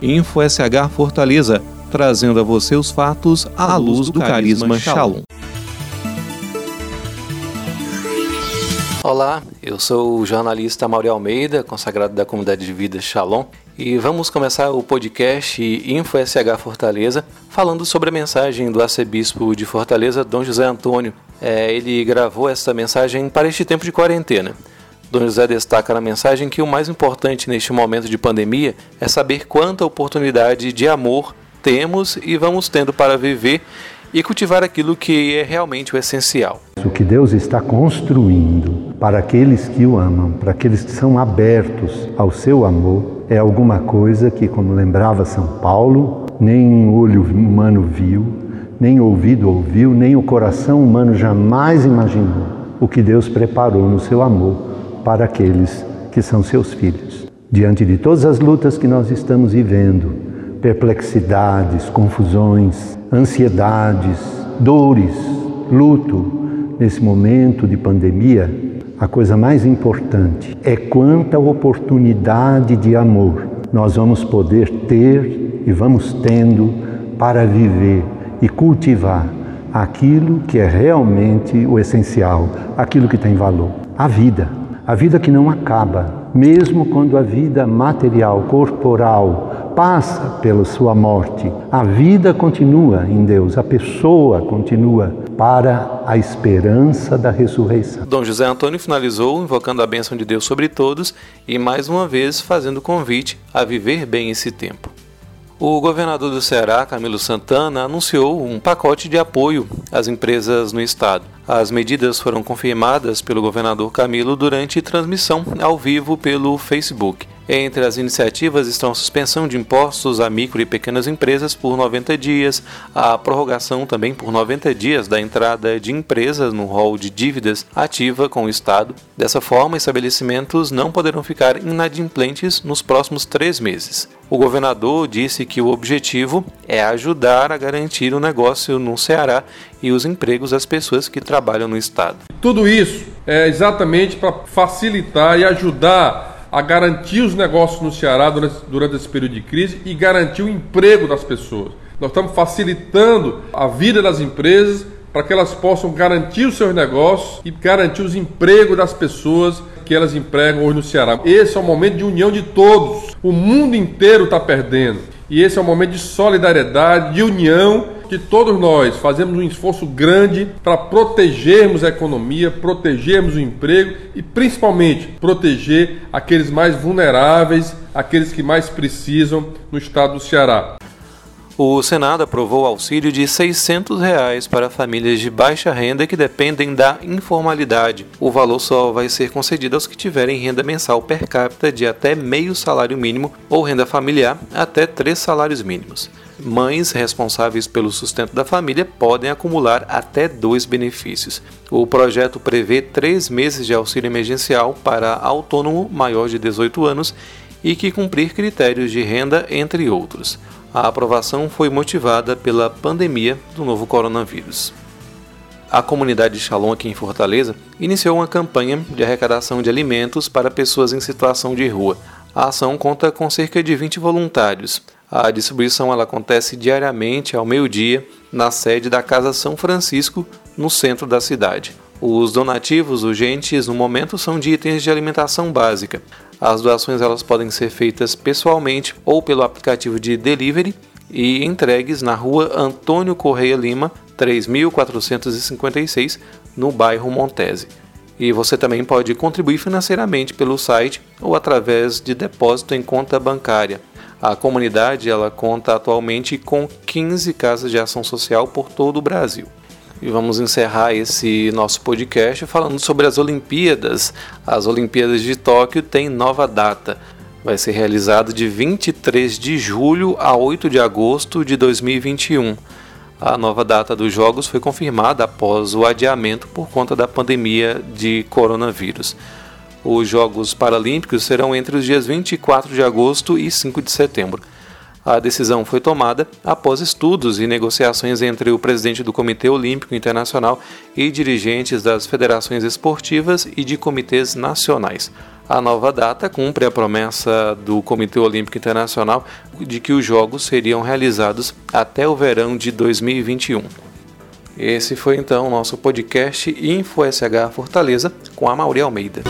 Info SH Fortaleza, trazendo a você os fatos à luz do carisma Shalom. Olá, eu sou o jornalista Mauri Almeida, consagrado da comunidade de vida Shalom, e vamos começar o podcast Info SH Fortaleza falando sobre a mensagem do arcebispo de Fortaleza, Dom José Antônio. É, ele gravou essa mensagem para este tempo de quarentena. Dom José destaca na mensagem que o mais importante neste momento de pandemia é saber quanta oportunidade de amor temos e vamos tendo para viver e cultivar aquilo que é realmente o essencial. O que Deus está construindo para aqueles que o amam, para aqueles que são abertos ao seu amor, é alguma coisa que, como lembrava São Paulo, nem olho humano viu, nem ouvido ouviu, nem o coração humano jamais imaginou o que Deus preparou no seu amor para aqueles que são seus filhos. Diante de todas as lutas que nós estamos vivendo, perplexidades, confusões, ansiedades, dores, luto, nesse momento de pandemia, a coisa mais importante é quanta oportunidade de amor nós vamos poder ter e vamos tendo para viver e cultivar aquilo que é realmente o essencial, aquilo que tem valor, a vida. A vida que não acaba, mesmo quando a vida material, corporal, passa pela sua morte. A vida continua em Deus, a pessoa continua para a esperança da ressurreição. Dom José Antônio finalizou invocando a bênção de Deus sobre todos e mais uma vez fazendo convite a viver bem esse tempo. O governador do Ceará, Camilo Santana, anunciou um pacote de apoio às empresas no estado. As medidas foram confirmadas pelo governador Camilo durante transmissão ao vivo pelo Facebook. Entre as iniciativas estão a suspensão de impostos a micro e pequenas empresas por 90 dias, a prorrogação também por 90 dias da entrada de empresas no rol de dívidas ativa com o Estado. Dessa forma, estabelecimentos não poderão ficar inadimplentes nos próximos três meses. O governador disse que o objetivo é ajudar a garantir o negócio no Ceará e os empregos das pessoas que trabalham no Estado. Tudo isso é exatamente para facilitar e ajudar a garantir os negócios no Ceará durante, durante esse período de crise e garantir o emprego das pessoas. Nós estamos facilitando a vida das empresas para que elas possam garantir os seus negócios e garantir os empregos das pessoas que elas empregam hoje no Ceará. Esse é o momento de união de todos. O mundo inteiro está perdendo. E esse é um momento de solidariedade, de união, que todos nós fazemos um esforço grande para protegermos a economia, protegermos o emprego e principalmente proteger aqueles mais vulneráveis, aqueles que mais precisam no estado do Ceará. O Senado aprovou auxílio de 600 reais para famílias de baixa renda que dependem da informalidade. O valor só vai ser concedido aos que tiverem renda mensal per capita de até meio salário mínimo ou renda familiar até três salários mínimos. Mães responsáveis pelo sustento da família podem acumular até dois benefícios. O projeto prevê três meses de auxílio emergencial para autônomo maior de 18 anos e que cumprir critérios de renda, entre outros. A aprovação foi motivada pela pandemia do novo coronavírus. A comunidade Shalom aqui em Fortaleza iniciou uma campanha de arrecadação de alimentos para pessoas em situação de rua. A ação conta com cerca de 20 voluntários. A distribuição ela acontece diariamente ao meio-dia na sede da Casa São Francisco, no centro da cidade. Os donativos urgentes no momento são de itens de alimentação básica. As doações elas podem ser feitas pessoalmente ou pelo aplicativo de delivery e entregues na rua Antônio Correia Lima, 3456, no bairro Montese. E você também pode contribuir financeiramente pelo site ou através de depósito em conta bancária. A comunidade ela conta atualmente com 15 casas de ação social por todo o Brasil. E vamos encerrar esse nosso podcast falando sobre as Olimpíadas. As Olimpíadas de Tóquio têm nova data. Vai ser realizado de 23 de julho a 8 de agosto de 2021. A nova data dos Jogos foi confirmada após o adiamento por conta da pandemia de coronavírus. Os Jogos Paralímpicos serão entre os dias 24 de agosto e 5 de setembro. A decisão foi tomada após estudos e negociações entre o presidente do Comitê Olímpico Internacional e dirigentes das federações esportivas e de comitês nacionais. A nova data cumpre a promessa do Comitê Olímpico Internacional de que os Jogos seriam realizados até o verão de 2021. Esse foi então o nosso podcast InfoSH Fortaleza com a Mauri Almeida.